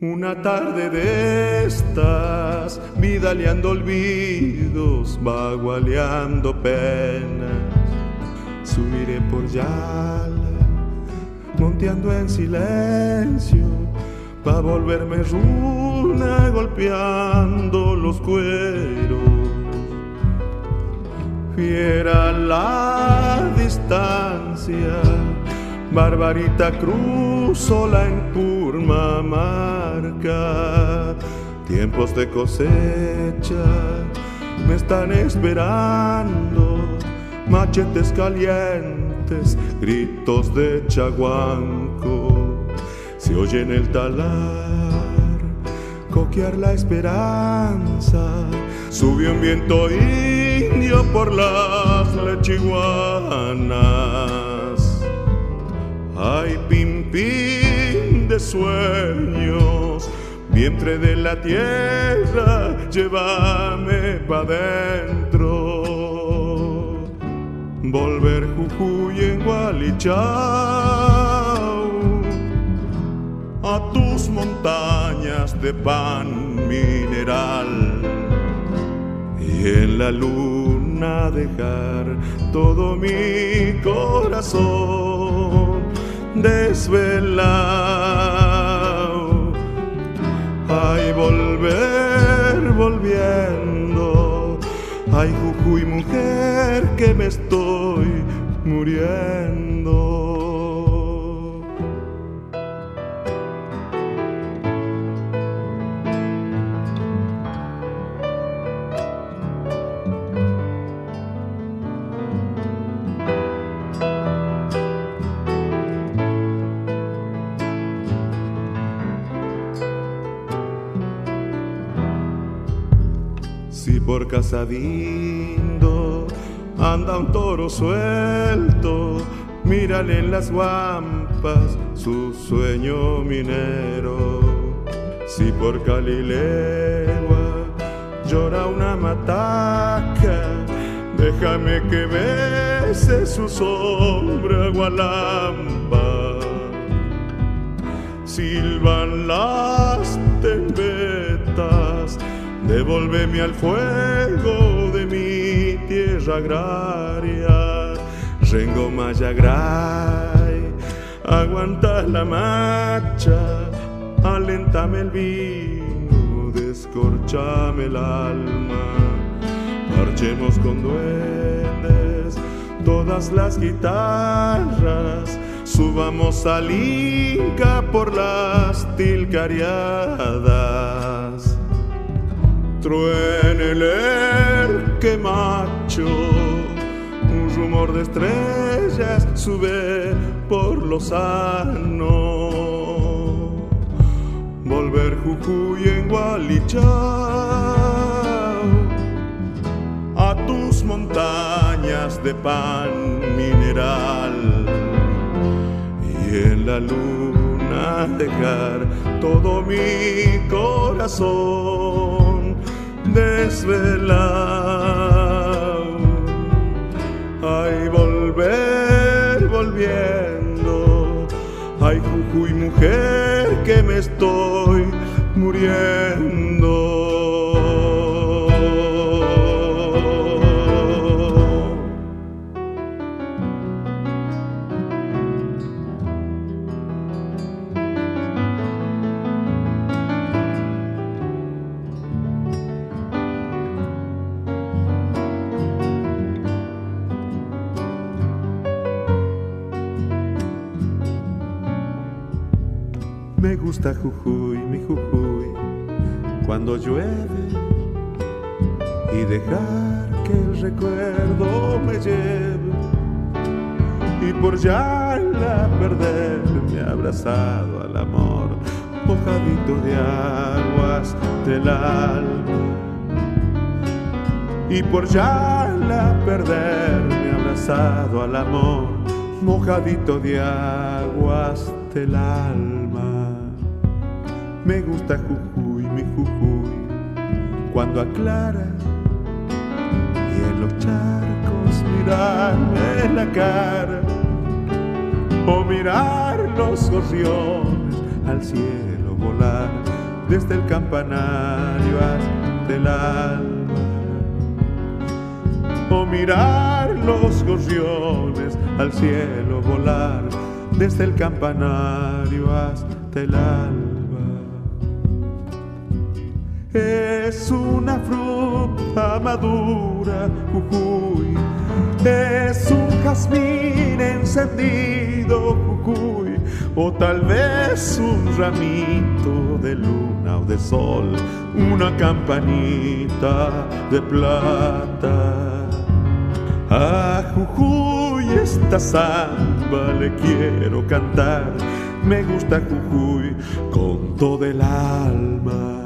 Una tarde de estas, vidaleando olvidos, vagualeando penas. Subiré por Yala, monteando en silencio, pa' volverme runa, golpeando los cueros. Fiera la distancia Barbarita Cruz sola en marca, Tiempos de cosecha me están esperando. Machetes calientes, gritos de chaguanco. Se oye en el talar coquear la esperanza. Subió un viento indio por las lechiguanas Ay, pim de sueños, vientre de la tierra, llévame pa' dentro. Volver Jujuy en Gualichao, a tus montañas de pan mineral y en la luna dejar todo mi corazón desvelado. Ay, volver volviendo. Ay, Jujuy, mujer, que me estoy muriendo. Por Casadindo anda un toro suelto, mírale en las guampas su sueño minero. Si por Calilegua llora una mataca, déjame que bese su sombra gualamba. Las tembetas Devolveme al fuego de mi tierra agraria, Rengo Mayagray, aguanta la marcha, alentame el vino, descorchame el alma, marchemos con duendes, todas las guitarras, subamos al Inca por las tilcariadas truene el que macho, un rumor de estrellas sube por los sano. Volver Jujuy en Gualichao. A tus montañas de pan mineral. Y en la luna dejar todo mi corazón desvelado. Ay, volver volviendo. Ay, Jujuy, mujer, que me estoy muriendo. Gusta Jujuy, mi Jujuy, cuando llueve y dejar que el recuerdo me lleve y por ya la perderme abrazado al amor, mojadito de aguas del alma. y por ya la perderme abrazado al amor, mojadito de aguas del alma. Me gusta Jujuy, mi Jujuy, cuando aclara y en los charcos mirarme la cara o mirar los gorriones al cielo volar desde el campanario hasta el alma o mirar los gorriones al cielo volar desde el campanario hasta el alba. Es una fruta madura, Jujuy, es un jazmín encendido, Jujuy, o tal vez un ramito de luna o de sol, una campanita de plata. A Jujuy esta samba le quiero cantar, me gusta Jujuy con todo el alma.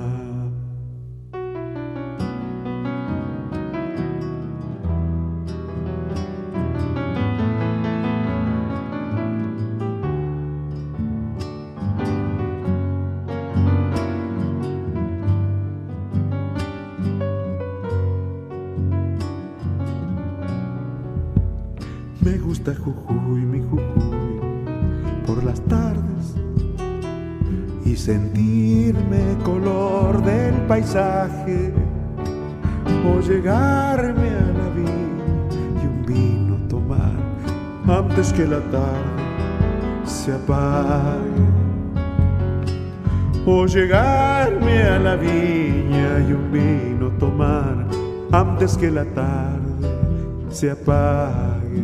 Llegarme a la viña y un vino tomar antes que la tarde se apague.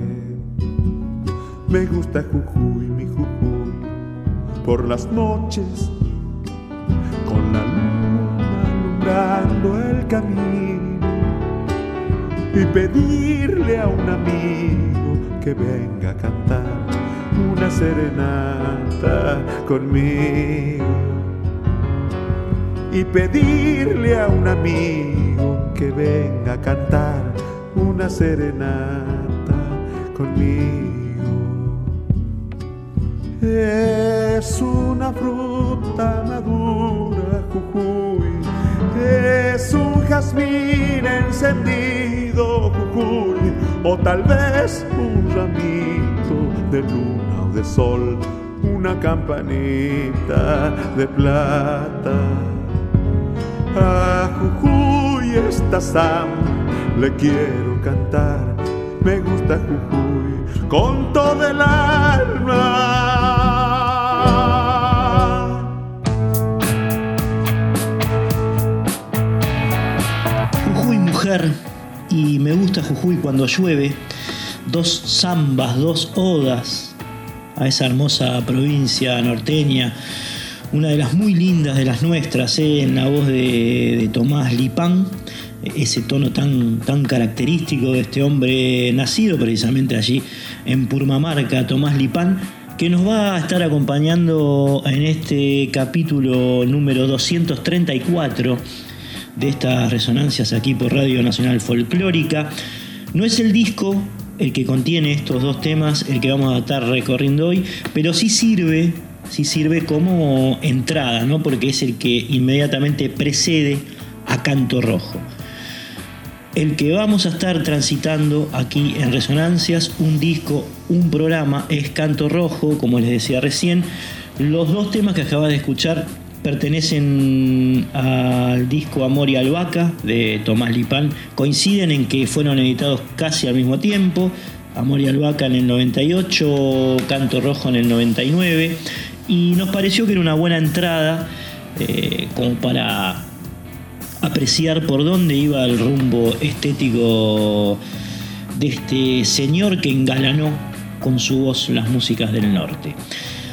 Me gusta Jujuy, mi Jujuy, por las noches, con la luna alumbrando el camino y pedirle a un amigo que venga a cantar una serenata conmigo. Y pedirle a un amigo que venga a cantar una serenata conmigo. Es una fruta madura, Jujuy. Es un jazmín encendido, Jujuy. O tal vez un ramito de luna o de sol. Una campanita de plata. Jujuy esta samba le quiero cantar. Me gusta Jujuy con todo el alma. Jujuy mujer y me gusta Jujuy cuando llueve. Dos zambas, dos odas a esa hermosa provincia norteña. Una de las muy lindas de las nuestras, ¿eh? en la voz de, de Tomás Lipán ese tono tan, tan característico de este hombre nacido precisamente allí en Purmamarca, Tomás Lipán, que nos va a estar acompañando en este capítulo número 234 de estas resonancias aquí por Radio Nacional Folclórica. No es el disco el que contiene estos dos temas el que vamos a estar recorriendo hoy, pero sí sirve, sí sirve como entrada, ¿no? porque es el que inmediatamente precede a Canto Rojo el que vamos a estar transitando aquí en Resonancias, un disco, un programa, es Canto Rojo, como les decía recién. Los dos temas que acabas de escuchar pertenecen al disco Amor y Albahaca de Tomás Lipán. Coinciden en que fueron editados casi al mismo tiempo. Amor y Albahaca en el 98, Canto Rojo en el 99. Y nos pareció que era una buena entrada eh, como para apreciar por dónde iba el rumbo estético de este señor que engalanó con su voz las músicas del norte.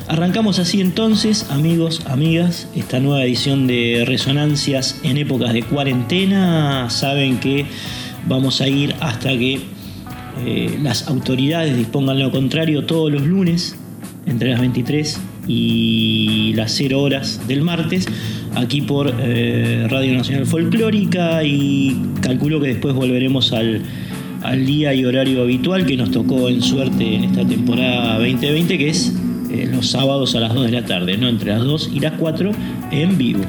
Arrancamos así entonces, amigos, amigas, esta nueva edición de Resonancias en épocas de cuarentena. Saben que vamos a ir hasta que eh, las autoridades dispongan lo contrario todos los lunes, entre las 23 y las 0 horas del martes aquí por eh, Radio Nacional Folclórica y calculo que después volveremos al, día y horario habitual que nos tocó en suerte en esta temporada 2020, que es eh, los sábados a las 2 de la tarde, ¿no? entre las 2 y las 4 en vivo.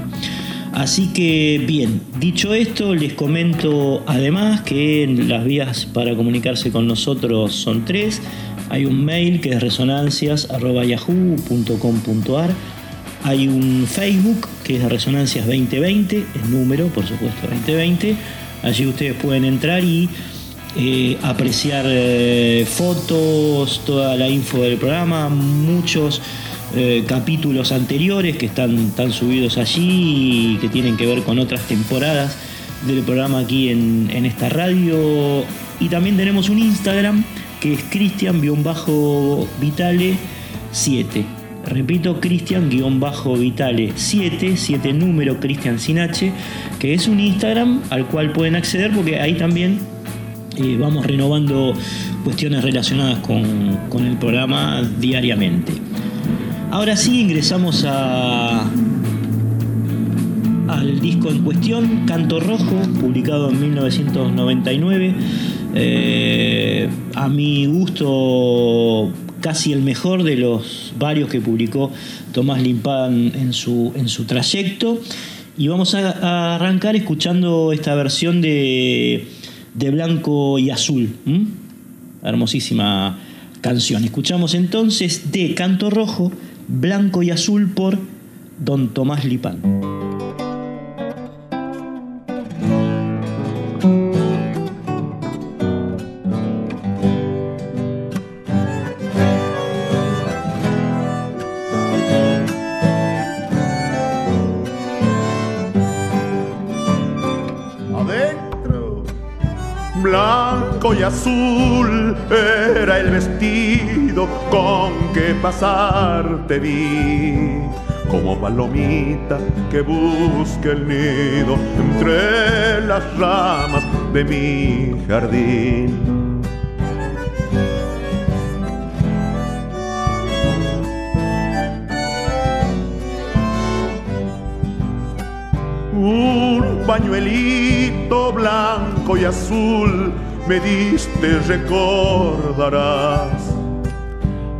Así que bien, dicho esto, les comento además que las vías para comunicarse con nosotros son tres. Hay un mail que es resonancias.yahoo.com.ar hay un Facebook que es Resonancias 2020, el número, por supuesto, 2020. Allí ustedes pueden entrar y eh, apreciar eh, fotos, toda la info del programa, muchos eh, capítulos anteriores que están, están, subidos allí y que tienen que ver con otras temporadas del programa aquí en esta radio. Y también tenemos un Instagram es Cristian-Vitale7. Repito, Cristian-Vitale 7, 7 número Cristian sin H, que es un Instagram al cual pueden acceder porque ahí también eh, vamos renovando cuestiones relacionadas con, el programa diariamente. Ahora sí ingresamos a, al disco en cuestión, Canto Rojo, publicado en 1999. Eh, a mi gusto casi el mejor de los varios que publicó Tomás Limpán en su, en su trayecto. Y vamos a, arrancar escuchando esta versión de, de Blanco y Azul. Hermosísima canción. Escuchamos entonces de Canto Rojo, Blanco y Azul por Don Tomás Lipán. Azul era el vestido con que pasarte vi. Como palomita que busca el nido entre las ramas de mi jardín. un pañuelito blanco y azul me diste recordarás.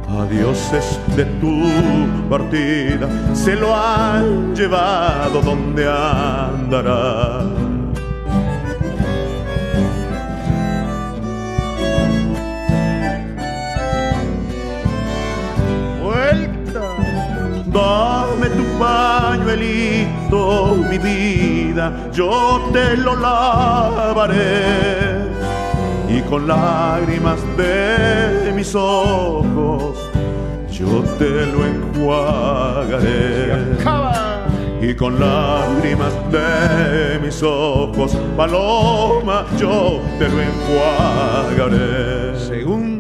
Adioses de tu partida se lo han llevado donde andará. Vuelta, dame tu pañuelito, mi vida, yo te lo lavaré con lágrimas de mis ojos yo te lo enjuagaré. Y con lágrimas de mis ojos, paloma, yo te lo enjuagaré. Segunda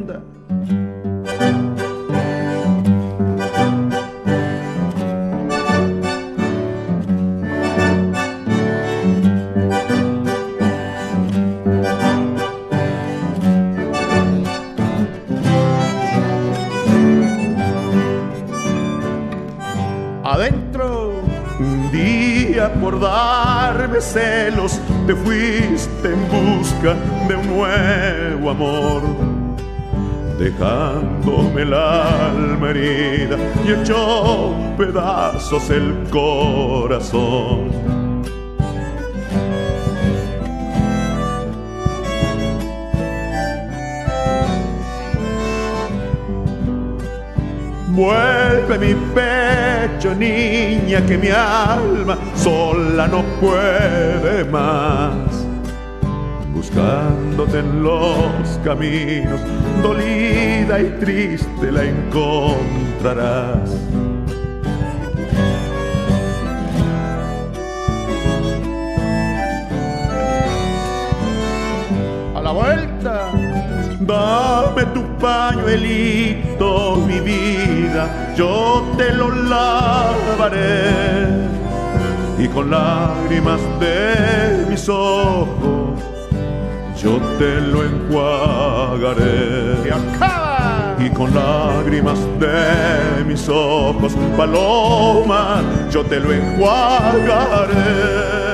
celos, te fuiste en busca de un nuevo amor. Dejándome el alma herida y echó pedazos el corazón. Vuelve mi pecho, niña, que mi alma sola no puede más. Buscándote en los caminos, dolida y triste la encontrarás. Dame tu pañuelito, mi vida, yo te lo lavaré. Y con lágrimas de mis ojos, yo te lo enjuagaré. acaba! Y con lágrimas de mis ojos, paloma, yo te lo enjuagaré.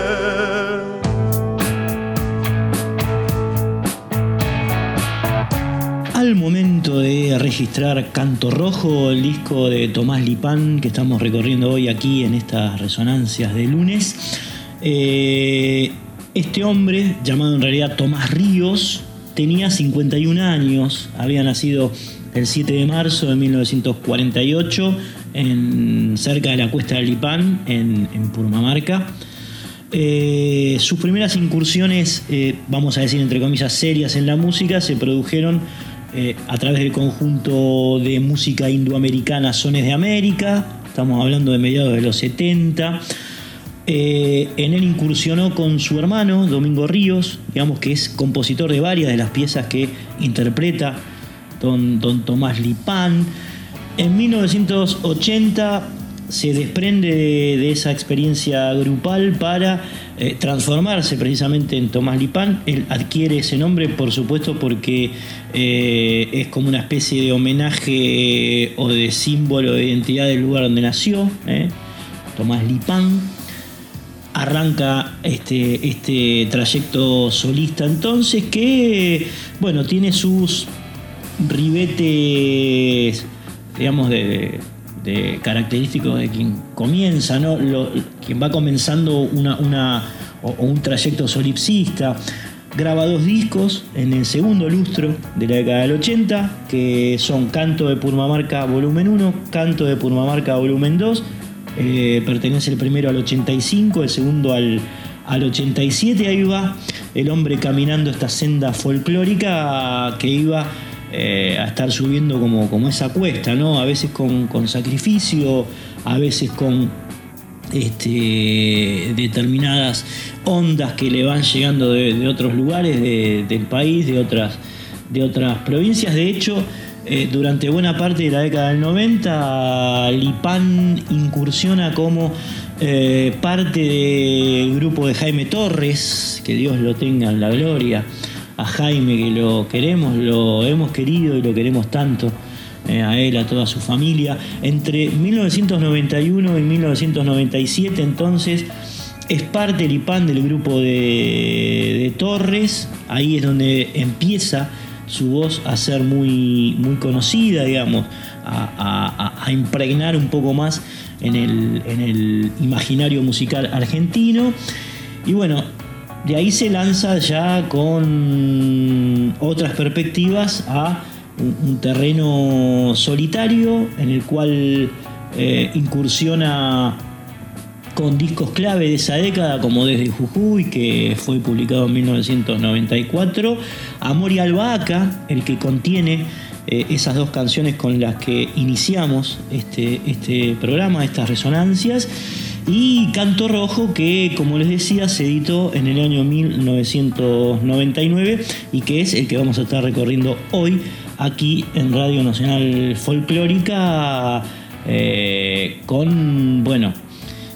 Al momento de registrar Canto Rojo, el disco de Tomás Lipán que estamos recorriendo hoy aquí en estas resonancias de lunes, eh, este hombre, llamado en realidad Tomás Ríos, tenía 51 años, había nacido el 7 de marzo de 1948 en, cerca de la cuesta de Lipán, en, Purmamarca. Eh, sus primeras incursiones, eh, vamos a decir entre comillas, serias en la música, se produjeron eh, a través del conjunto de música indoamericana Sones de América, estamos hablando de mediados de los 70. Eh, en él incursionó con su hermano, Domingo Ríos, digamos que es compositor de varias de las piezas que interpreta don, Tomás Lipán. En 1980 se desprende de, esa experiencia grupal para eh, transformarse precisamente en Tomás Lipán. Él adquiere ese nombre, por supuesto, porque eh, es como una especie de homenaje o de símbolo de identidad del lugar donde nació, eh, Tomás Lipán. Arranca este, este trayecto solista entonces que, bueno, tiene sus ribetes, digamos, de, de característicos de quien comienza, ¿no? quien va comenzando una, una o, un trayecto solipsista. Graba dos discos en el segundo lustro de la década del 80, que son Canto de Purmamarca volumen 1, Canto de Purmamarca volumen 2. Eh, pertenece el primero al 85, el segundo al, al 87. Ahí va el hombre caminando esta senda folclórica que iba eh, a estar subiendo como, como esa cuesta, ¿no? A veces con, sacrificio, a veces con este, determinadas ondas que le van llegando de, otros lugares del país, de otras, de otras provincias. De hecho, eh, durante buena parte de la década del 90, Lipán incursiona como eh, parte del grupo de Jaime Torres, que Dios lo tenga en la gloria a Jaime, que lo queremos, lo hemos querido y lo queremos tanto. Eh, a él, a toda su familia. Entre 1991 y 1997 entonces es parte del IPAN del grupo de, Torres, ahí es donde empieza su voz a ser muy, muy conocida, digamos, a, impregnar un poco más en el, en el imaginario musical argentino. Y bueno, de ahí se lanza ya con otras perspectivas a un, terreno solitario en el cual eh, incursiona con discos clave de esa década, como Desde Jujuy, que fue publicado en 1994, Amor y Albahaca, el que contiene eh, esas dos canciones con las que iniciamos este, este programa, estas resonancias, y Canto Rojo, que como les decía, se editó en el año 1999 y que es el que vamos a estar recorriendo hoy aquí en Radio Nacional Folclórica eh, con, bueno,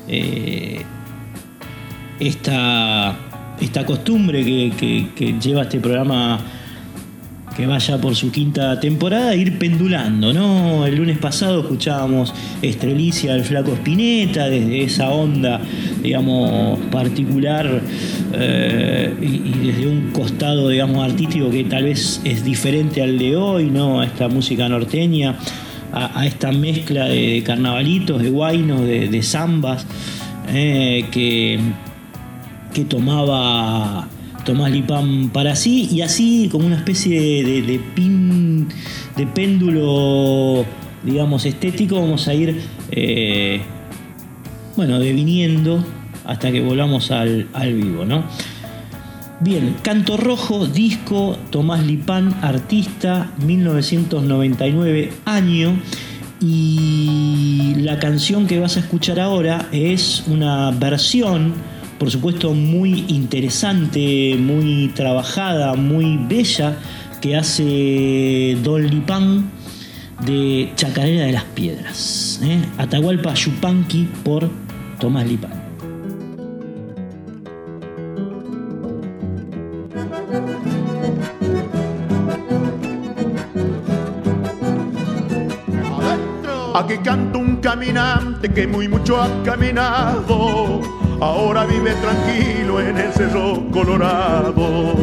eh, esta, esta costumbre que, que lleva este programa que vaya por su quinta temporada, ir pendulando, ¿no? El lunes pasado escuchábamos Estrelicia del Flaco Spinetta, desde esa onda, digamos, particular eh, y, desde un costado, digamos, artístico que tal vez es diferente al de hoy, ¿no? A esta música norteña, a, esta mezcla de, carnavalitos, de guainos, de, zambas, eh, que, que tomaba Tomás Lipán para sí y así como una especie de, pin, de péndulo, digamos, estético, vamos a ir, eh, bueno, deviniendo hasta que volvamos al, vivo, ¿no? Bien, Canto Rojo, disco, Tomás Lipán, artista, 1999 año. Y la canción que vas a escuchar ahora es una versión por supuesto muy interesante, muy trabajada, muy bella, que hace Don Lipán de Chacarera de las Piedras. ¿eh? Atahualpa Yupanqui por Tomás Lipán. Aquí canto un caminante que muy mucho ha caminado, ahora vive tranquilo en el cerro colorado.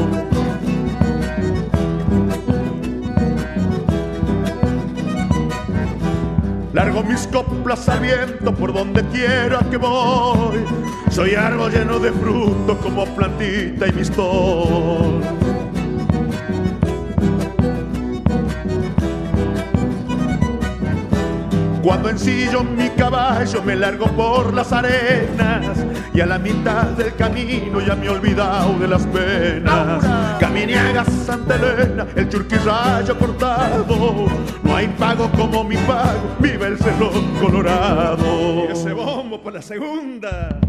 Largo mis coplas al viento por donde quiera que voy. Soy árbol lleno de frutos como plantita y mistol. Cuando ensillo mi caballo me largo por las arenas y a la mitad del camino ya me he olvidado de las penas. Caminiaga Santa Elena, el churquirrayo cortado, no hay pago como mi pago, vive el cerro colorado. Y ese bombo por la segunda.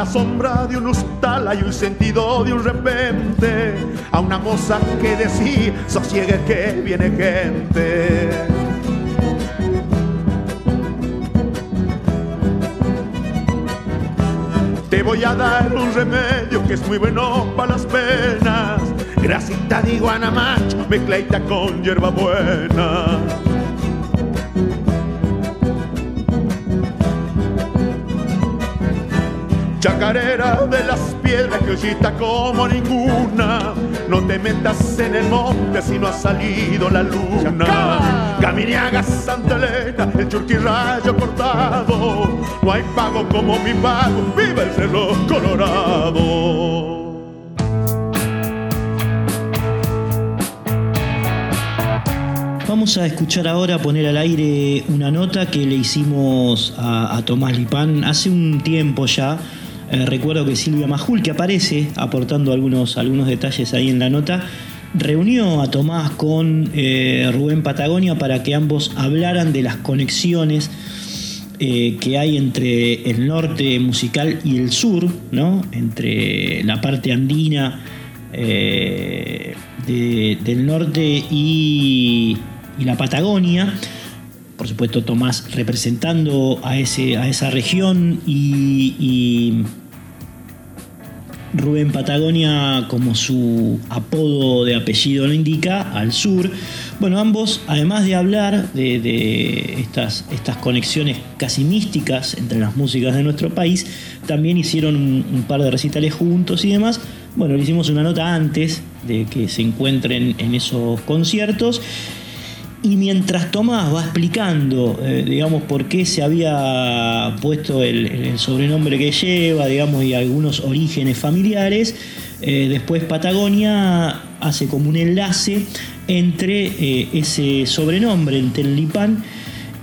La sombra de un hostal hay un sentido de un repente, a una moza que decía, sosiegue que viene gente. Te voy a dar un remedio que es muy bueno para las penas. Grasita de iguana macho, con hierba buena. Chacarera de las piedras que hoyita como ninguna. No te metas en el monte si no ha salido la luna. Caminiaga Santa Elena, el churquirrayo cortado. No hay pago como mi pago, viva el cerro colorado. Vamos a escuchar ahora, poner al aire una nota que le hicimos a, a Tomás Lipán hace un tiempo ya. Eh, recuerdo que Silvia Majul, que aparece aportando algunos, algunos detalles ahí en la nota, reunió a Tomás con eh, Rubén Patagonia para que ambos hablaran de las conexiones eh, que hay entre el norte musical y el sur, ¿no? entre la parte andina de- del norte y, la Patagonia. Por supuesto, Tomás representando a, ese, a esa región y Rubén Patagonia, como su apodo de apellido lo indica, al sur. Bueno, ambos, además de hablar de, estas, estas conexiones casi místicas entre las músicas de nuestro país, también hicieron un, un par de recitales juntos y demás. Bueno, le hicimos una nota antes de que se encuentren en esos conciertos. Y mientras Tomás va explicando, eh, digamos, por qué se había puesto el, sobrenombre que lleva, digamos, y algunos orígenes familiares, eh, después Patagonia hace como un enlace entre eh, ese sobrenombre, el Lipán,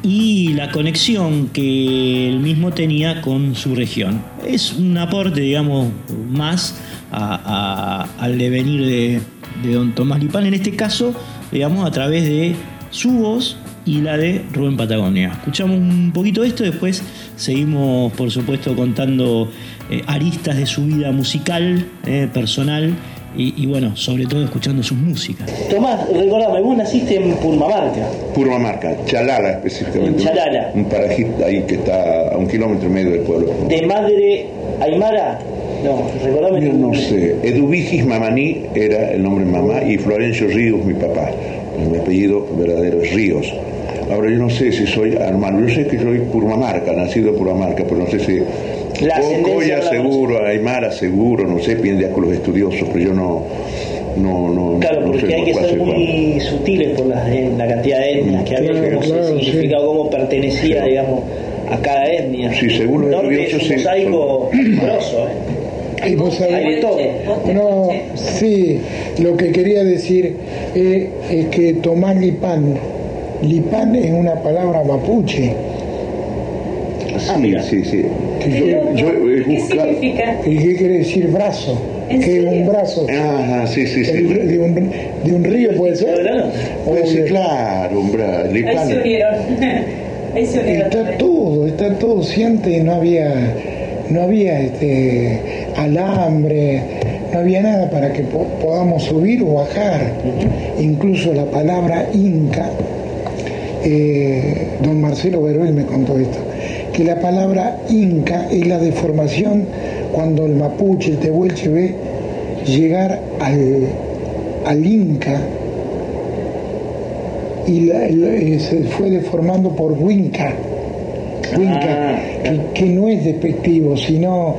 y la conexión que él mismo tenía con su región. Es un aporte, digamos, más al devenir de, de don Tomás Lipán, en este caso, digamos, a través de su voz y la de Rubén Patagonia. Escuchamos un poquito esto, después seguimos, por supuesto, contando eh, aristas de su vida musical, eh, personal, y, y, bueno, sobre todo escuchando sus músicas. Tomás, recordame, vos naciste en Purmamarca. Purmamarca, Chalala específicamente. En Chalala. Un parajito ahí que está a un kilómetro y medio del pueblo. ¿De madre Aymara? No, recordame. Yo no sé. Eduvigis Mamaní era el nombre de mamá y Florencio Ríos mi papá. Mi apellido verdadero es Ríos. Ahora yo no sé si soy hermano, yo sé que soy Purmamarca, nacido en Purmamarca, pero no sé si La Coya de seguro, Aymara seguro, no sé, piden con los estudiosos, pero yo no, no, no, Claro, no porque hay que ser cuál. muy sutiles por la, eh, la cantidad de etnias que había, Claro, cómo claro, se significaba, sí. cómo pertenecía, Sí. digamos, a cada etnia. Sí, según los norte es estudiosos, un sí, mosaico grosso, ¿eh? Y vos sabés-. No, sí, lo que quería decir eh, es que Tomás Lipán, Lipán es una palabra mapuche. Sí, mira. sí, sí. Que yo- Yo he ¿Qué significa? ¿Y qué quiere decir brazo? ¿En Que es serio? un brazo. Ajá, sí, sí, sí. El- de, un, de un río puede ser. Puede ser, claro, hombre. Ahí Lipán. se unieron. Ahí se unieron. Está todo, está todo, siente, no había, no había este alambre, no había nada para que po- podamos subir o bajar. Incluso la palabra inca, eh, don Marcelo Veruel me contó esto, que la palabra inca es la deformación cuando el mapuche, el tehuelche ve llegar al, inca y eh, se fue deformando por Winca, Ah, que, no es despectivo, sino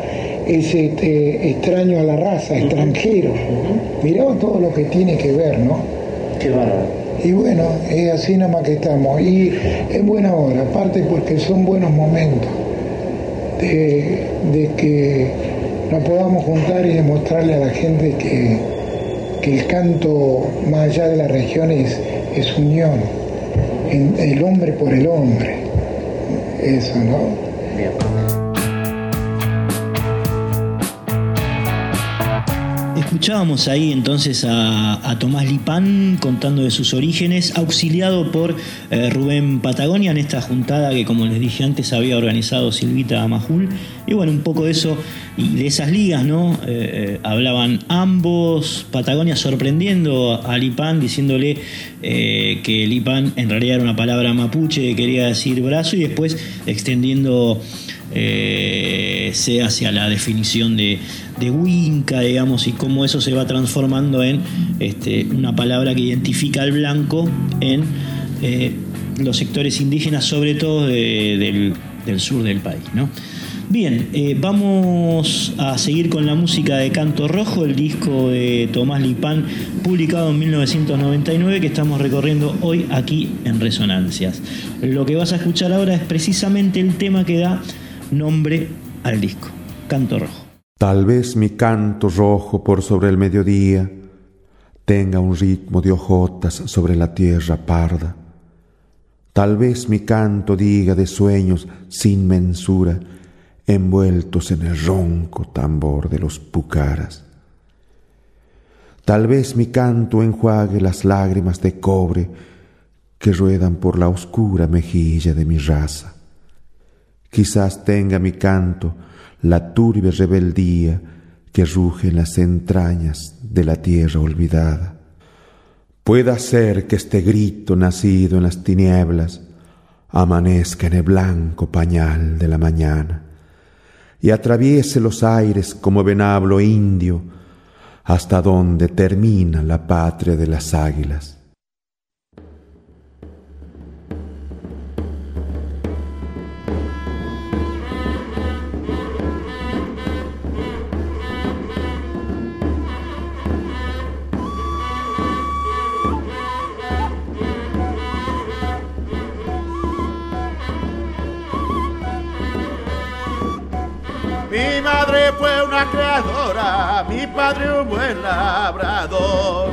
es este, extraño a la raza, extranjero. Mirá todo lo que tiene que ver, ¿no? Qué bárbaro. Y bueno, es así nomás que estamos. Y es buena hora, aparte porque son buenos momentos de, que nos podamos juntar y demostrarle a la gente que, el canto más allá de las regiones es unión, el hombre por el hombre. Eso, ¿no? Escuchábamos ahí entonces a, Tomás Lipán contando de sus orígenes, auxiliado por eh, Rubén Patagonia en esta juntada que como les dije antes había organizado Silvita Majul. Y bueno, un poco de eso y de esas ligas, ¿no? Eh, eh, hablaban ambos, Patagonia sorprendiendo a Lipán, diciéndole que Lipán en realidad era una palabra mapuche, quería decir brazo, y después extendiendo hacia la definición de, de Winca, digamos, y cómo eso se va transformando en este, una palabra que identifica al blanco en eh, los sectores indígenas, sobre todo del, sur del país. ¿no? Bien, eh, vamos a seguir con la música de Canto Rojo, el disco de Tomás Lipán, publicado en 1999, que estamos recorriendo hoy aquí en Resonancias. Lo que vas a escuchar ahora es precisamente el tema que da nombre al disco, Canto Rojo. Tal vez mi canto rojo por sobre el mediodía tenga un ritmo de hojotas sobre la tierra parda. Tal vez mi canto diga de sueños sin mensura, envueltos en el ronco tambor de los pucaras. Tal vez mi canto enjuague las lágrimas de cobre que ruedan por la oscura mejilla de mi raza. Quizás tenga mi canto la turbia rebeldía que ruge en las entrañas de la tierra olvidada. Pueda ser que este grito nacido en las tinieblas amanezca en el blanco pañal de la mañana y atraviese los aires como venablo indio hasta donde termina la patria de las águilas. Creadora, mi padre un buen labrador.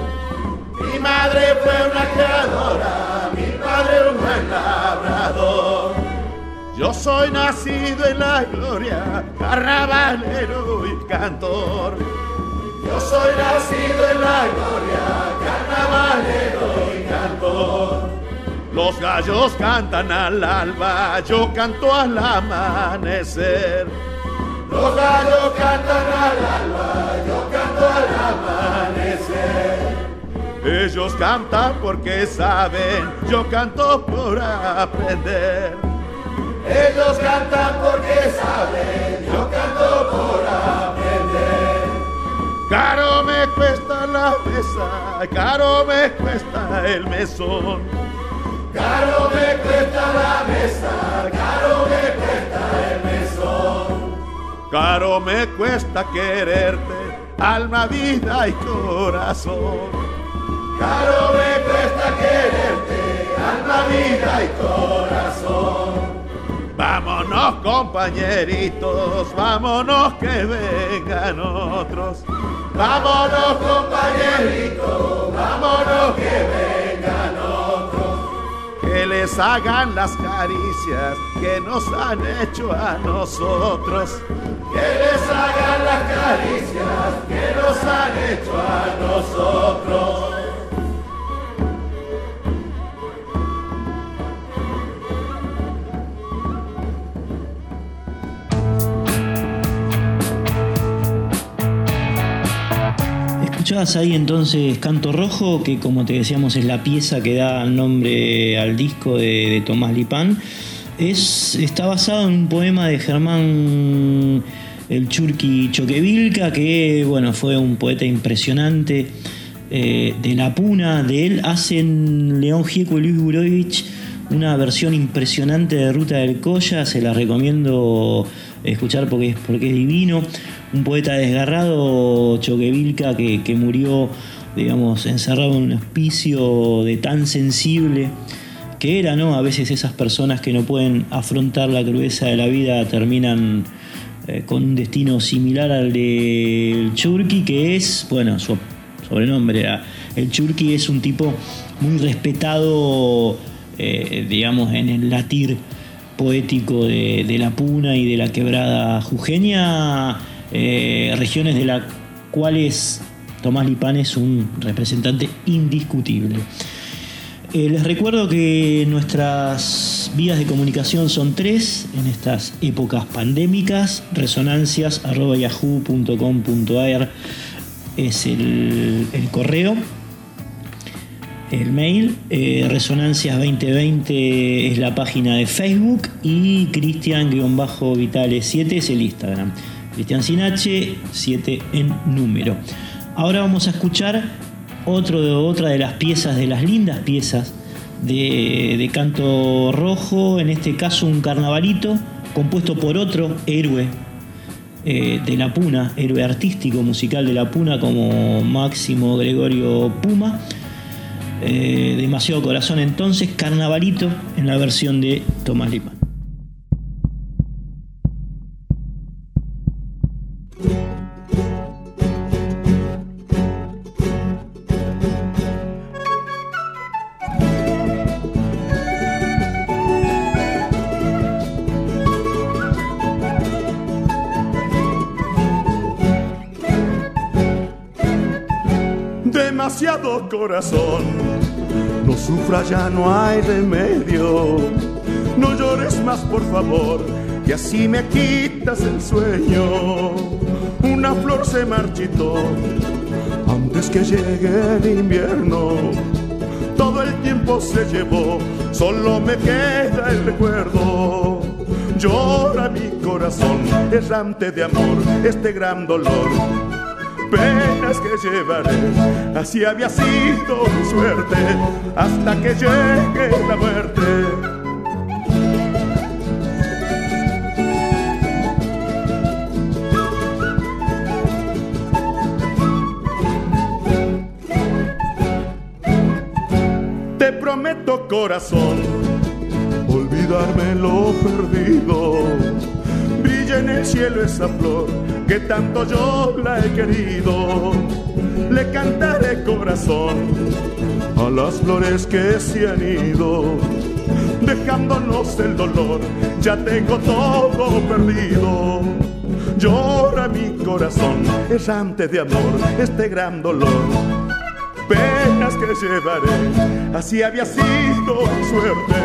Mi madre fue una creadora, mi padre un buen labrador. Yo soy nacido en la gloria, carnavalero y cantor. Yo soy nacido en la gloria, carnavalero y cantor. Los gallos cantan al alba, yo canto al amanecer. Los gallos cantan al alba, yo canto al amanecer. Ellos cantan porque saben, yo canto por aprender. Ellos cantan porque saben, yo canto por aprender. Caro me cuesta la mesa, caro me cuesta el mesón. Caro me cuesta la mesa, caro me cuesta el mesón. Caro me cuesta quererte, alma, vida y corazón. Caro me cuesta quererte, alma, vida y corazón. Vámonos compañeritos, vámonos que vengan otros. Vámonos compañeritos, vámonos que vengan otros. Que les hagan las caricias que nos han hecho a nosotros que les hagan las caricias que nos han hecho a nosotros. Escuchabas ahí entonces Canto Rojo, que como te decíamos es la pieza que da nombre al disco de, de Tomás Lipán. Es, está basado en un poema de Germán el Churqui Choquevilca, que bueno, fue un poeta impresionante eh, de la puna. De él hacen León Gieco y Luis Burovich una versión impresionante de Ruta del Colla, se la recomiendo escuchar porque es, porque es divino. Un poeta desgarrado, Choquevilca, que, que murió, digamos, encerrado en un hospicio de tan sensible que era, ¿no? A veces esas personas que no pueden afrontar la crudeza de la vida terminan eh, con un destino similar al del Churki, que es, bueno, su sobrenombre el Churki es un tipo muy respetado, eh, digamos, en el latir poético de, la Puna y de la quebrada jujeña, eh, regiones de las cuales Tomás Lipán es un representante indiscutible. Eh, les recuerdo que nuestras vías de comunicación son tres en estas épocas pandémicas. Resonancias.yahoo.com.ar es el, correo. El mail, eh, Resonancias 2020 es la página de Facebook y Cristian-Vitales 7 es el Instagram. Cristian Sinache 7 en número. Ahora vamos a escuchar otra de las piezas, de las lindas piezas de, canto rojo, en este caso un carnavalito compuesto por otro héroe eh, de la Puna, héroe artístico musical de la Puna como Máximo Gregorio Puma. Eh, demasiado corazón entonces, carnavalito en la versión de Tomás Lima. Corazón. No sufra, ya no hay remedio. No llores más, por favor, que así me quitas el sueño. Una flor se marchitó antes que llegue el invierno. Todo el tiempo se llevó, solo me queda el recuerdo. Llora mi corazón, errante de amor, este gran dolor que llevaré. Así había sido mi suerte hasta que llegue la muerte. Te prometo corazón, olvidarme lo perdido. En el cielo esa flor que tanto yo la he querido. Le cantaré corazón a las flores que se han ido, dejándonos el dolor, ya tengo todo perdido. Llora mi corazón, errante de amor, este gran dolor. Penas que llevaré, así había sido suerte,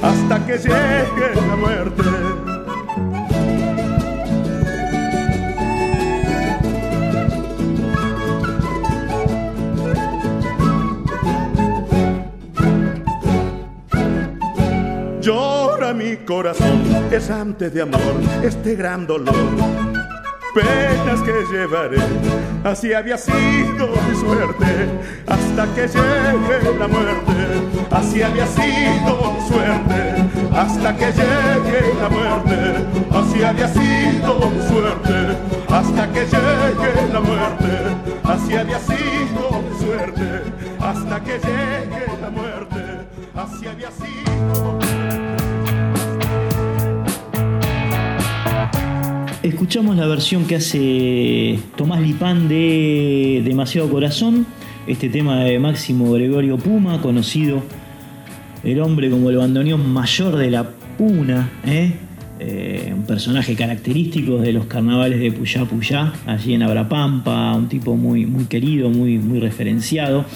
hasta que llegue la muerte corazón es antes de amor este gran dolor. Penas que llevaré, así había sido mi suerte, hasta que llegue la muerte. Así había sido mi suerte, hasta que llegue la muerte. Así había sido mi suerte, hasta que llegue la muerte. Así había sido mi suerte, hasta que llegue la muerte. Así había sido. Escuchamos la versión que hace Tomás Lipán de Demasiado Corazón, este tema de Máximo Gregorio Puma, conocido el hombre como el bandoneón mayor de la Puna, ¿eh? Eh, un personaje característico de los carnavales de Puyá Puyá, allí en Abrapampa, un tipo muy, muy querido, muy, muy referenciado.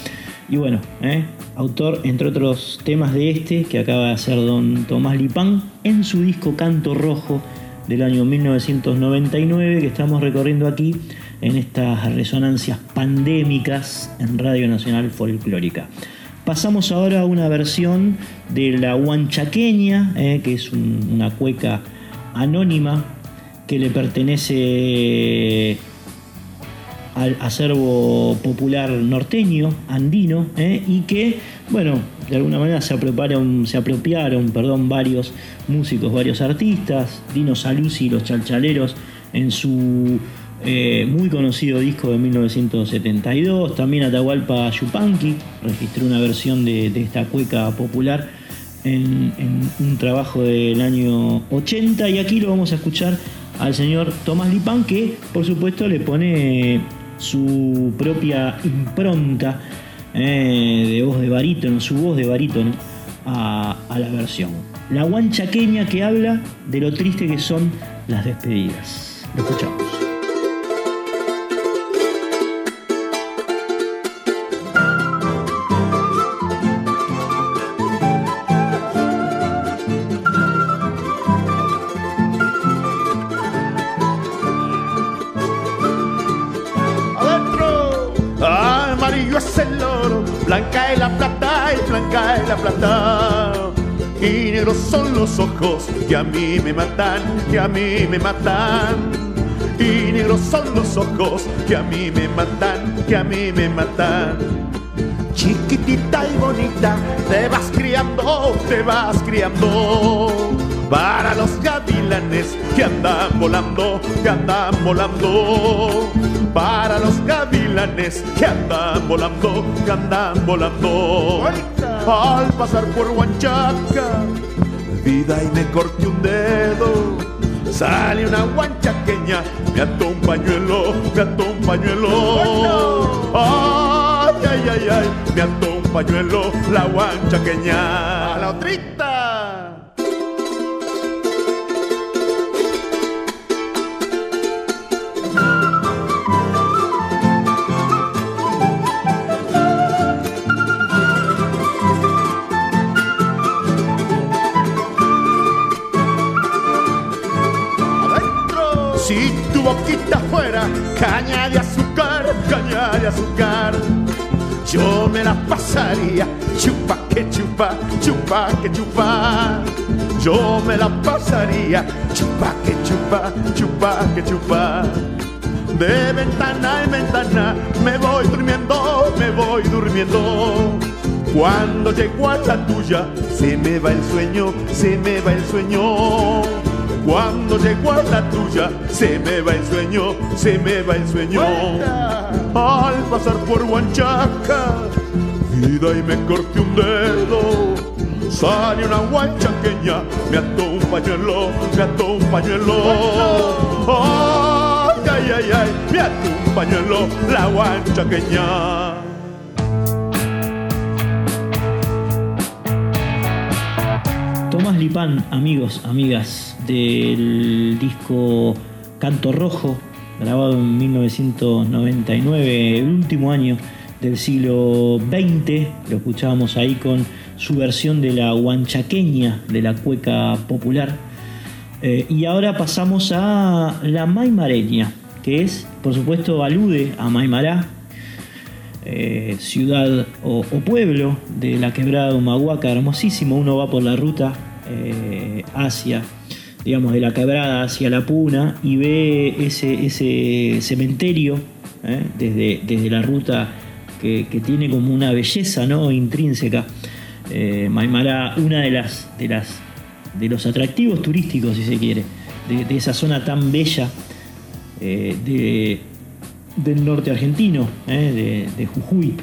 Y bueno, ¿eh? autor, entre otros temas de este, que acaba de hacer don Tomás Lipán, en su disco Canto Rojo, del año 1999 que estamos recorriendo aquí en estas resonancias pandémicas en Radio Nacional Folclórica. Pasamos ahora a una versión de la huanchaqueña, eh, que es una cueca anónima que le pertenece al acervo popular norteño, andino, eh, y que, bueno, de alguna manera se apropiaron, se apropiaron perdón, varios músicos, varios artistas, Dino Saluzzi y los Chalchaleros en su eh, muy conocido disco de 1972, también Atahualpa Yupanqui registró una versión de, esta cueca popular en, un trabajo del año 80 y aquí lo vamos a escuchar al señor Tomás Lipán que por supuesto le pone su propia impronta eh, de voz de barítono, su voz de barítono a, a la versión. La guanchaqueña que habla de lo triste que son las despedidas. Lo escuchamos. Negros ojos que a mí me matan, que a mí me matan. Y negros son los ojos que a mí me matan, que a mí me matan. Chiquitita y bonita, te vas criando, te vas criando. Para los gavilanes que andan volando, que andan volando para los gavilanes que andan volando, que andan volando. Al pasar por Huanchaca, vida y me corté un dedo. Sale una guanchaqueña, me ató un pañuelo, me ató un pañuelo. Ay, ay, ay, ay, me ató un pañuelo, la guanchaqueña. A la otrita. Yo me la pasaría, chupa que chupa, chupa que chupa. Yo me la pasaría, chupa que chupa, chupa que chupa. De ventana en ventana me voy durmiendo, me voy durmiendo. Cuando llego a la tuya, se me va el sueño, se me va el sueño. Cuando llego a la tuya, se me va el sueño, se me va el sueño. Al pasar por Huanchaca, vida y me corté un dedo. Sale una guanchaqueña, me ató un pañuelo, me ató un pañuelo. Ay, ay, ay, ay, me ató un pañuelo, la guanchaqueña. Tomás Lipán, amigos, amigas, del disco Canto Rojo, grabado en 1999, el último año del siglo XX. Lo escuchábamos ahí con su versión de la huanchaqueña, de la cueca popular. Eh, y ahora pasamos a la maimareña, que es, por supuesto, alude a Maimará, eh, ciudad o, pueblo de la quebrada de Humahuaca, hermosísimo. Uno va por la ruta eh, hacia digamos, de la quebrada hacia la puna y ve ese, ese cementerio ¿eh? desde, desde, la ruta que, tiene como una belleza ¿no? intrínseca. Maimará, una de las, de las de los atractivos turísticos, si se quiere, de, esa zona tan bella eh, del norte argentino, de, de Jujuy.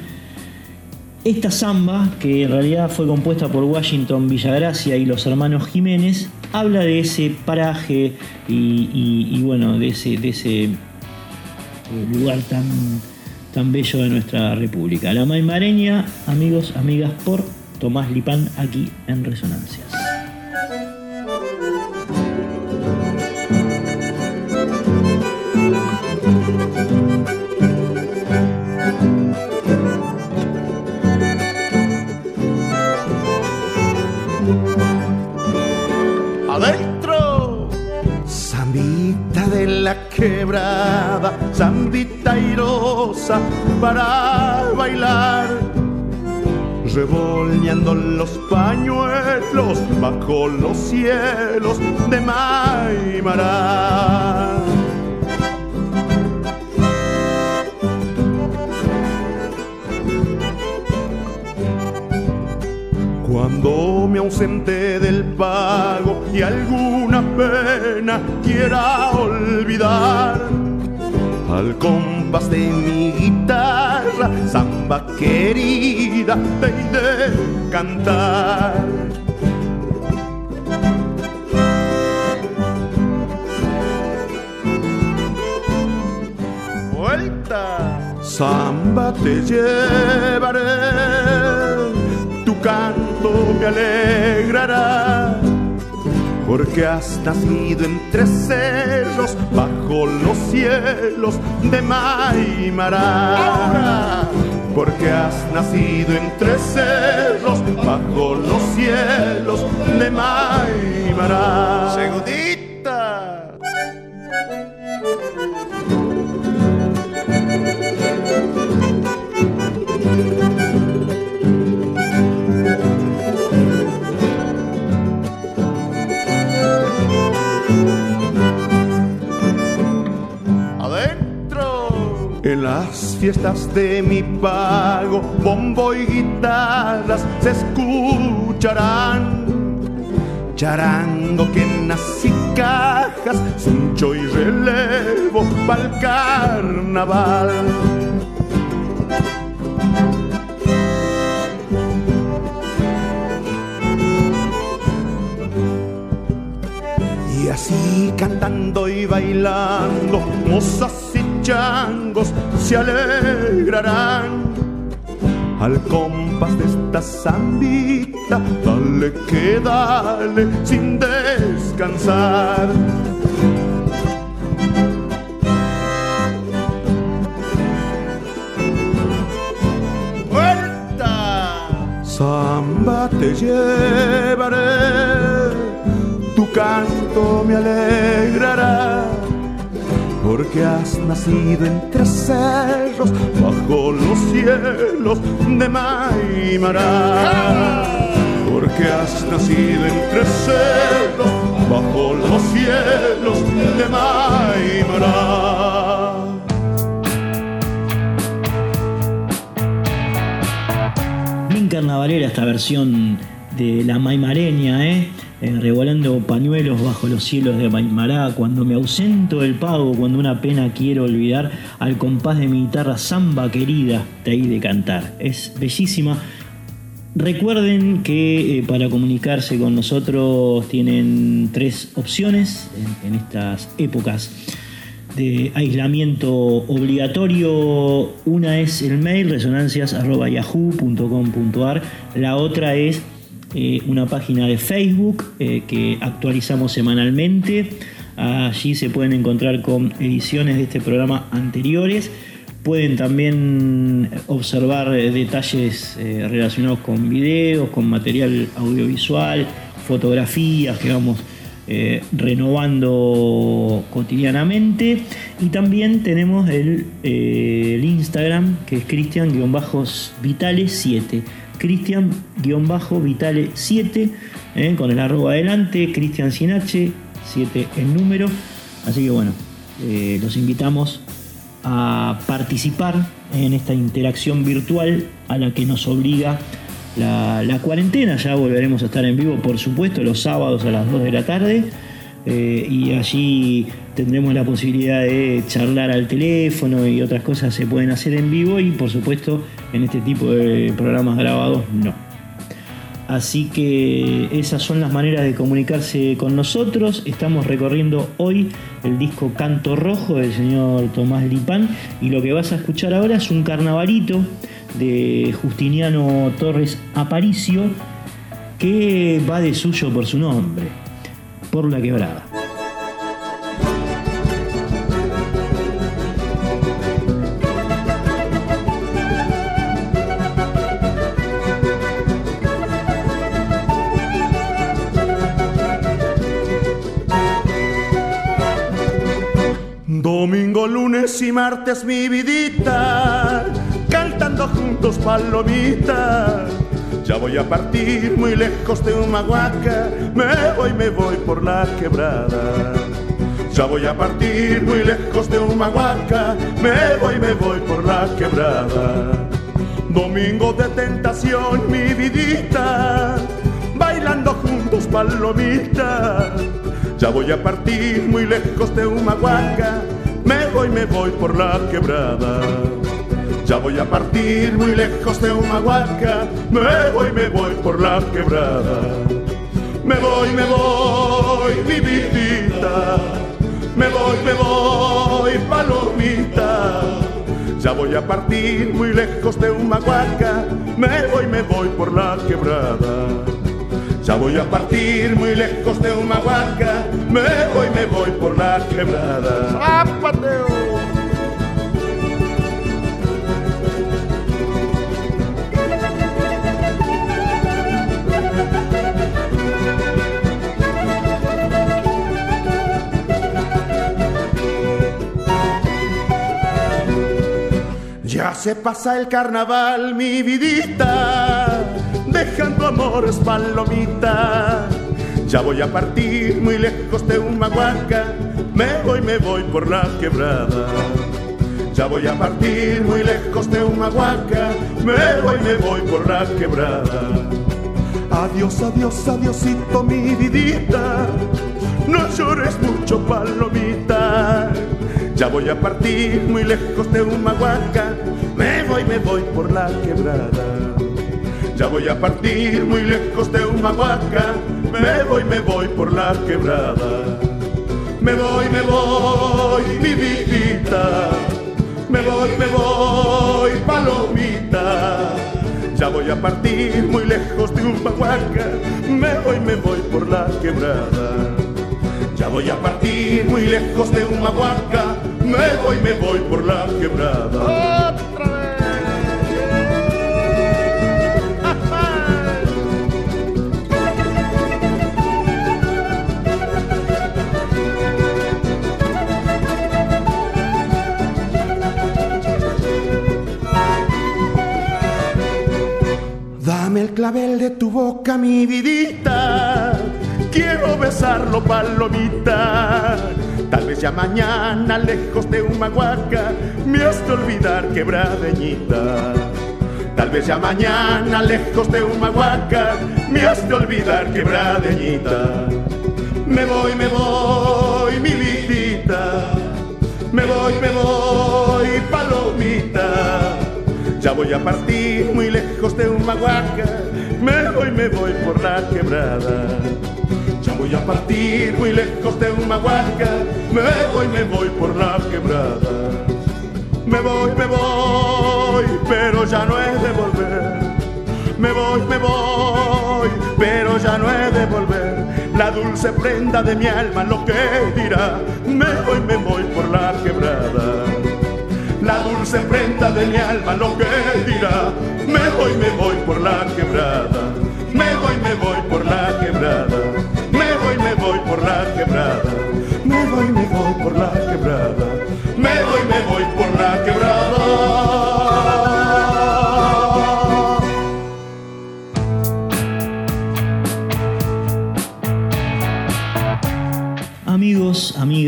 Esta samba, que en realidad fue compuesta por Washington Villagracia y los hermanos Jiménez, habla de ese paraje y, bueno, de ese, de ese eh, lugar tan, tan bello de nuestra república. La Maimareña, amigos, amigas, por Tomás Lipán aquí en Resonancias. Quebrada, zambita rosa para bailar. revolneando los pañuelos bajo los cielos de Maimará. Cuando me ausente del pago y alguna pena quiera olvidar, al compás de mi guitarra, samba querida, te de cantar. Vuelta, samba te llevaré tu canto me alegrará, porque has nacido entre cerros, bajo los cielos de Maimará. Porque has nacido entre cerros, bajo los cielos de Maimará. Las fiestas de mi pago, bombo y guitarras se escucharán. Charango, quenas y cajas, cincho y relevo pa'l carnaval. Y así cantando y bailando, mozas changos se alegrarán. Al compás de esta zambita, dale que dale sin descansar. ¡Vuelta! Samba te llevaré, tu canto me alegrará porque has nacido entre cerros bajo los cielos de Maimará. Porque has nacido entre cerros bajo los cielos de Maimará. Bien carnavalera esta versión de la Maimareña, ¿eh? Eh, revolando pañuelos bajo los cielos de Maimará, cuando me ausento del pago, cuando una pena quiero olvidar, al compás de mi guitarra samba querida, te de cantar. Es bellísima. Recuerden que eh, para comunicarse con nosotros tienen tres opciones en, en estas épocas de aislamiento obligatorio. Una es el mail resonancias.yahoo.com.ar, la otra es eh, una página de Facebook eh, que actualizamos semanalmente. Allí se pueden encontrar con ediciones de este programa anteriores. Pueden también observar eh, detalles relacionados con videos, con material audiovisual, fotografías que vamos renovando cotidianamente. Y también tenemos el, el Instagram que es Cristian-Vitales7 Cristian-Vitale7, eh, con el arroba adelante, Cristian sin H, 7 el número. Así que bueno, eh, los invitamos a participar en esta interacción virtual a la que nos obliga la, la, cuarentena. Ya volveremos a estar en vivo, por supuesto, los sábados a las 2 de la tarde. Eh, y allí tendremos la posibilidad de charlar al teléfono y otras cosas se pueden hacer en vivo y por supuesto en este tipo de programas grabados no. Así que esas son las maneras de comunicarse con nosotros. Estamos recorriendo hoy el disco Canto Rojo del señor Tomás Lipán y lo que vas a escuchar ahora es un carnavalito de Justiniano Torres Aparicio que va de suyo por su nombre por la quebrada. Lunes y martes mi vidita, cantando juntos palomitas Ya voy a partir muy lejos de Humahuaca, me voy, me voy por la quebrada. Ya voy a partir muy lejos de Humahuaca, me voy, me voy por la quebrada. Domingo de tentación, mi vidita, bailando juntos palomita. Ya voy a partir muy lejos de Humahuaca, me voy, me voy por la quebrada. Ya voy a partir muy lejos de Humahuaca, me voy, me voy por la quebrada. Me voy, me voy, mi vidita, me voy, me voy, palomita. Ya voy a partir muy lejos de Humahuaca, me voy, me voy por la quebrada. Ya voy a partir muy lejos de Humahuaca, me voy, me voy por la quebrada. ¡Apateo! Ya se pasa el carnaval, mi vidita, dejando amores palomita. Ya voy a partir muy lejos de Humahuaca, me voy, me voy por la quebrada. Ya voy a partir muy lejos de Humahuaca, me voy, me voy por la quebrada. Adiós, adiós, adiósito, mi vidita, no llores mucho, palomita. Ya voy a partir muy lejos de Humahuaca, me voy, me voy por la quebrada. Ya voy a partir muy lejos de Humahuaca, me voy, me voy por la quebrada. Me voy, me voy, mi vidita, me voy, me voy, palomita. Ya voy a partir muy lejos de Humahuaca, me voy, me voy por la quebrada. Ya voy a partir muy lejos de Humahuaca, me voy, me voy por la quebrada. Clavel de tu boca, mi vidita. Quiero besarlo, palomita. Tal vez ya mañana, lejos de Humahuaca, me has de olvidar, quebradeñita. Tal vez ya mañana, lejos de Humahuaca, me has de olvidar, quebradeñita. Me voy, me voy, mi vidita. Me voy, me voy, palomita. Ya voy a partir muy lejos de Humahuaca, me voy, me voy por la quebrada. Ya voy a partir muy lejos de Humahuaca, me voy, me voy por la quebrada. Me voy, me voy, pero ya no he de volver. Me voy, me voy, pero ya no he de volver. La dulce prenda de mi alma lo que dirá. Me voy, me voy por la quebrada la dulce prenda de mi alma lo que dirá. Me voy, me voy por la quebrada, me voy, me voy por la quebrada, me voy, me voy por la quebrada, me voy, me voy por la quebrada, me voy, me voy por la quebrada.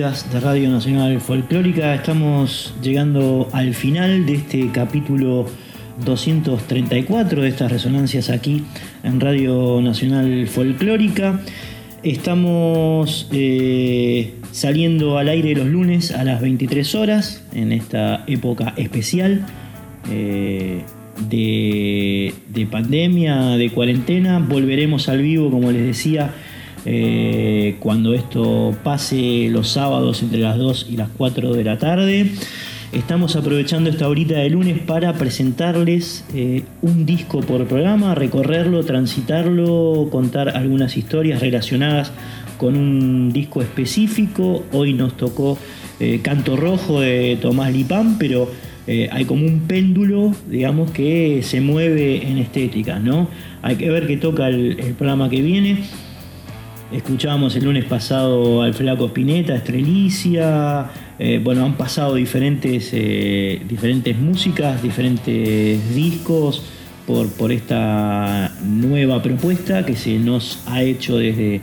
De Radio Nacional Folclórica, estamos llegando al final de este capítulo 234 de estas resonancias aquí en Radio Nacional Folclórica. Estamos eh, saliendo al aire los lunes a las 23 horas en esta época especial eh, de pandemia, de cuarentena. Volveremos al vivo, como les decía, eh, cuando esto pase los sábados entre las 2 y las 4 de la tarde. Estamos aprovechando esta horita de lunes para presentarles eh, un disco por programa, recorrerlo, transitarlo, contar algunas historias relacionadas con un disco específico. Hoy nos tocó eh, Canto Rojo de Tomás Lipán, pero hay como un péndulo, digamos, que se mueve en estética, ¿no? Hay que ver qué toca el programa que viene. Escuchábamos el lunes pasado al Flaco Spinetta, Estrelicia. Eh, bueno, han pasado diferentes, eh, diferentes músicas, diferentes discos. por, por esta nueva propuesta que se nos ha hecho desde,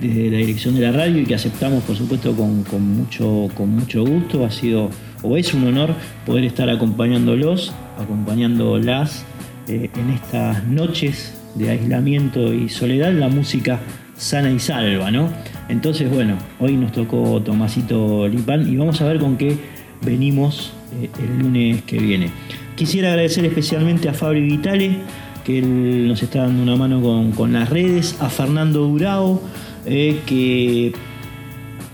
desde la dirección de la radio y que aceptamos por supuesto con, mucho, con mucho gusto. Ha sido o es un honor poder estar acompañándolos, acompañándolas eh, en estas noches de aislamiento y soledad, la música sana y salva, ¿no? Entonces, bueno, hoy nos tocó Tomasito Lipán y vamos a ver con qué venimos eh, el lunes que viene. Quisiera agradecer especialmente a Fabri Vitale, que él nos está dando una mano con, las redes, a Fernando Durao, eh, que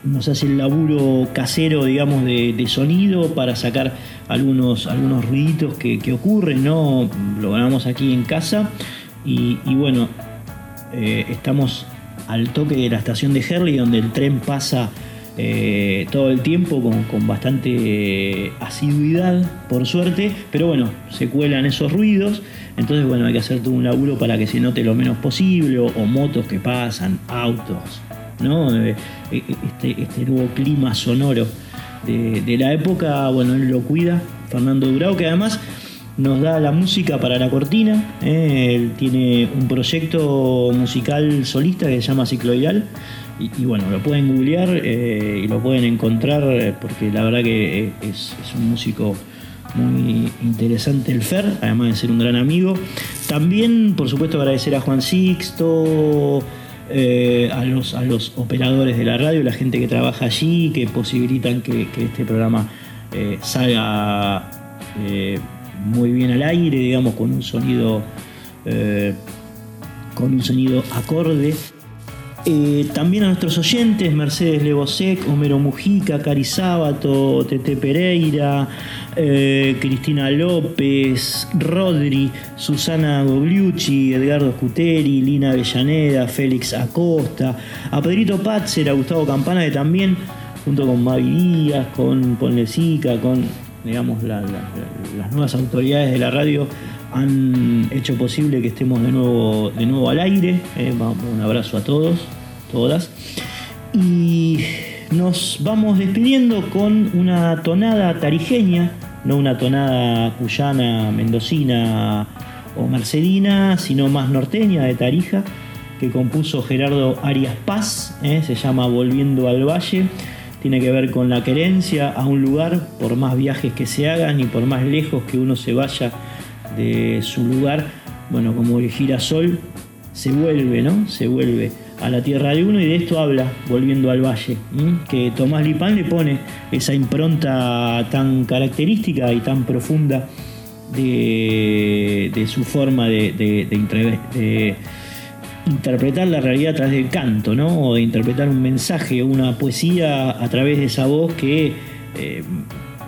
nos hace el laburo casero, digamos, de, sonido para sacar algunos, algunos ruiditos que, ocurren, ¿no? Lo grabamos aquí en casa y, bueno, eh, estamos al toque de la estación de Herley, donde el tren pasa eh, todo el tiempo con, bastante eh, asiduidad, por suerte, pero bueno, se cuelan esos ruidos, entonces bueno, hay que hacer todo un laburo para que se note lo menos posible, o, motos que pasan, autos, ¿no? Eh, este, este, nuevo clima sonoro de, la época, bueno, él lo cuida, Fernando Durao, que además nos da la música para la cortina. ¿eh? Él tiene un proyecto musical solista que se llama Cicloidal. Y, bueno, lo pueden googlear eh, y lo pueden encontrar eh, porque la verdad que es, un músico muy interesante el Fer, además de ser un gran amigo. También, por supuesto, agradecer a Juan Sixto, a, los, a los operadores de la radio, la gente que trabaja allí, que posibilitan que, este programa salga muy bien al aire, digamos, con un sonido, eh, con un sonido acorde. Eh, también a nuestros oyentes, Mercedes Lebosec, Homero Mujica, Cari Sábato, Tete Pereira, eh, Cristina López, Rodri, Susana Gogliucci, Edgardo Scuteri, Lina Avellaneda, Félix Acosta, a Pedrito Patzer, a Gustavo Campana, que también, junto con Mavi Díaz, con Ponlecica, con digamos, las nuevas autoridades de la radio han hecho posible que estemos de nuevo, de nuevo al aire. Eh, un abrazo a todos, todas. Y nos vamos despidiendo con una tonada tarijeña, no una tonada cuyana, mendocina o mercedina, sino más norteña de Tarija, que compuso Gerardo Arias Paz, eh, se llama Volviendo al Valle tiene que ver con la querencia a un lugar, por más viajes que se hagan y por más lejos que uno se vaya de su lugar, bueno, como el girasol se vuelve, ¿no? Se vuelve a la tierra de uno y de esto habla, volviendo al valle, que Tomás Lipán le pone esa impronta tan característica y tan profunda de, su forma de, de, de interpretar la realidad a través del canto, ¿no? O de interpretar un mensaje, una poesía a través de esa voz que eh,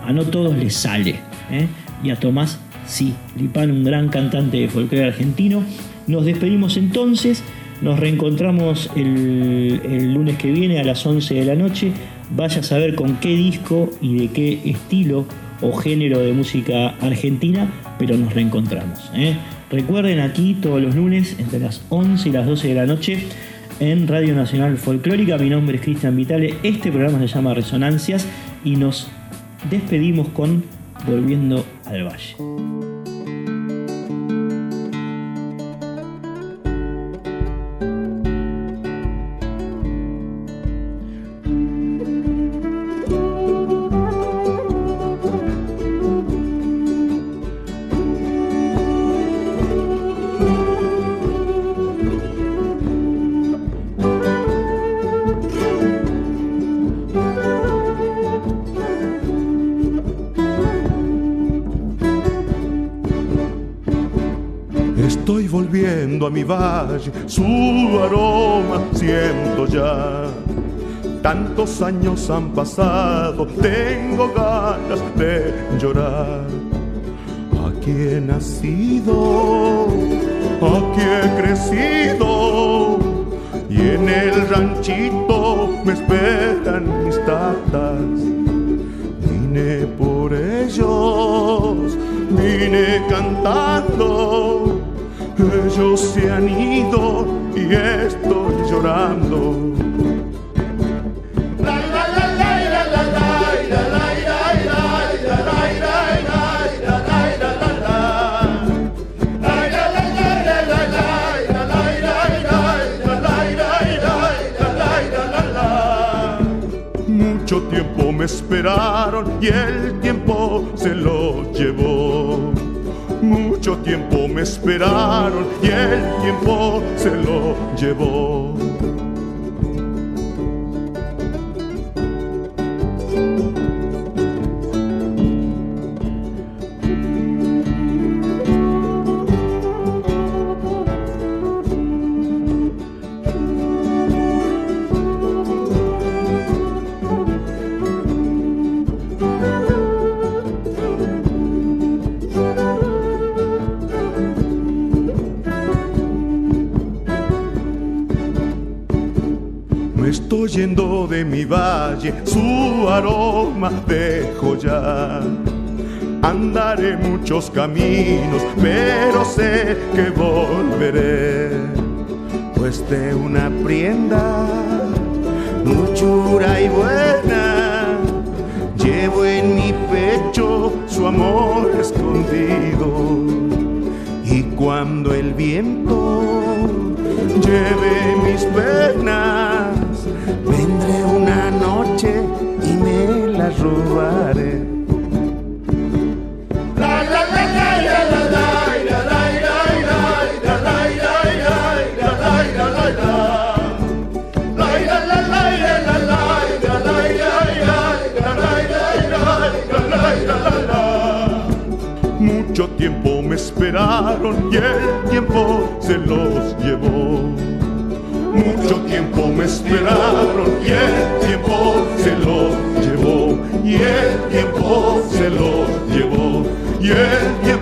a no todos les sale. ¿eh? Y a Tomás sí, Lipán, un gran cantante de folclore argentino. Nos despedimos entonces, nos reencontramos el, lunes que viene a las 11 de la noche. Vaya a saber con qué disco y de qué estilo o género de música argentina, pero nos reencontramos. ¿eh? Recuerden aquí todos los lunes entre las 11 y las 12 de la noche en Radio Nacional Folclórica. Mi nombre es Cristian Vitale. Este programa se llama Resonancias y nos despedimos con Volviendo al Valle. Tantos años han pasado, tengo ganas de llorar. Aquí he nacido, aquí he crecido, y en el ranchito me esperan mis tatas. Vine por ellos, vine cantando ellos se han ido y estoy llorando. Y el tiempo se lo llevó. Mucho tiempo me esperaron y el tiempo se lo llevó. De mi valle, su aroma dejo ya. Andaré muchos caminos, pero sé que volveré, pues de una prienda muchura y buena, llevo en mi pecho su amor escondido. Y cuando el viento lleve mis penas, Vendré una noche y me la robaré. Mucho tiempo me esperaron y el tiempo se tiempo me esperaron y el tiempo se lo llevó y el tiempo se lo llevó y el tiempo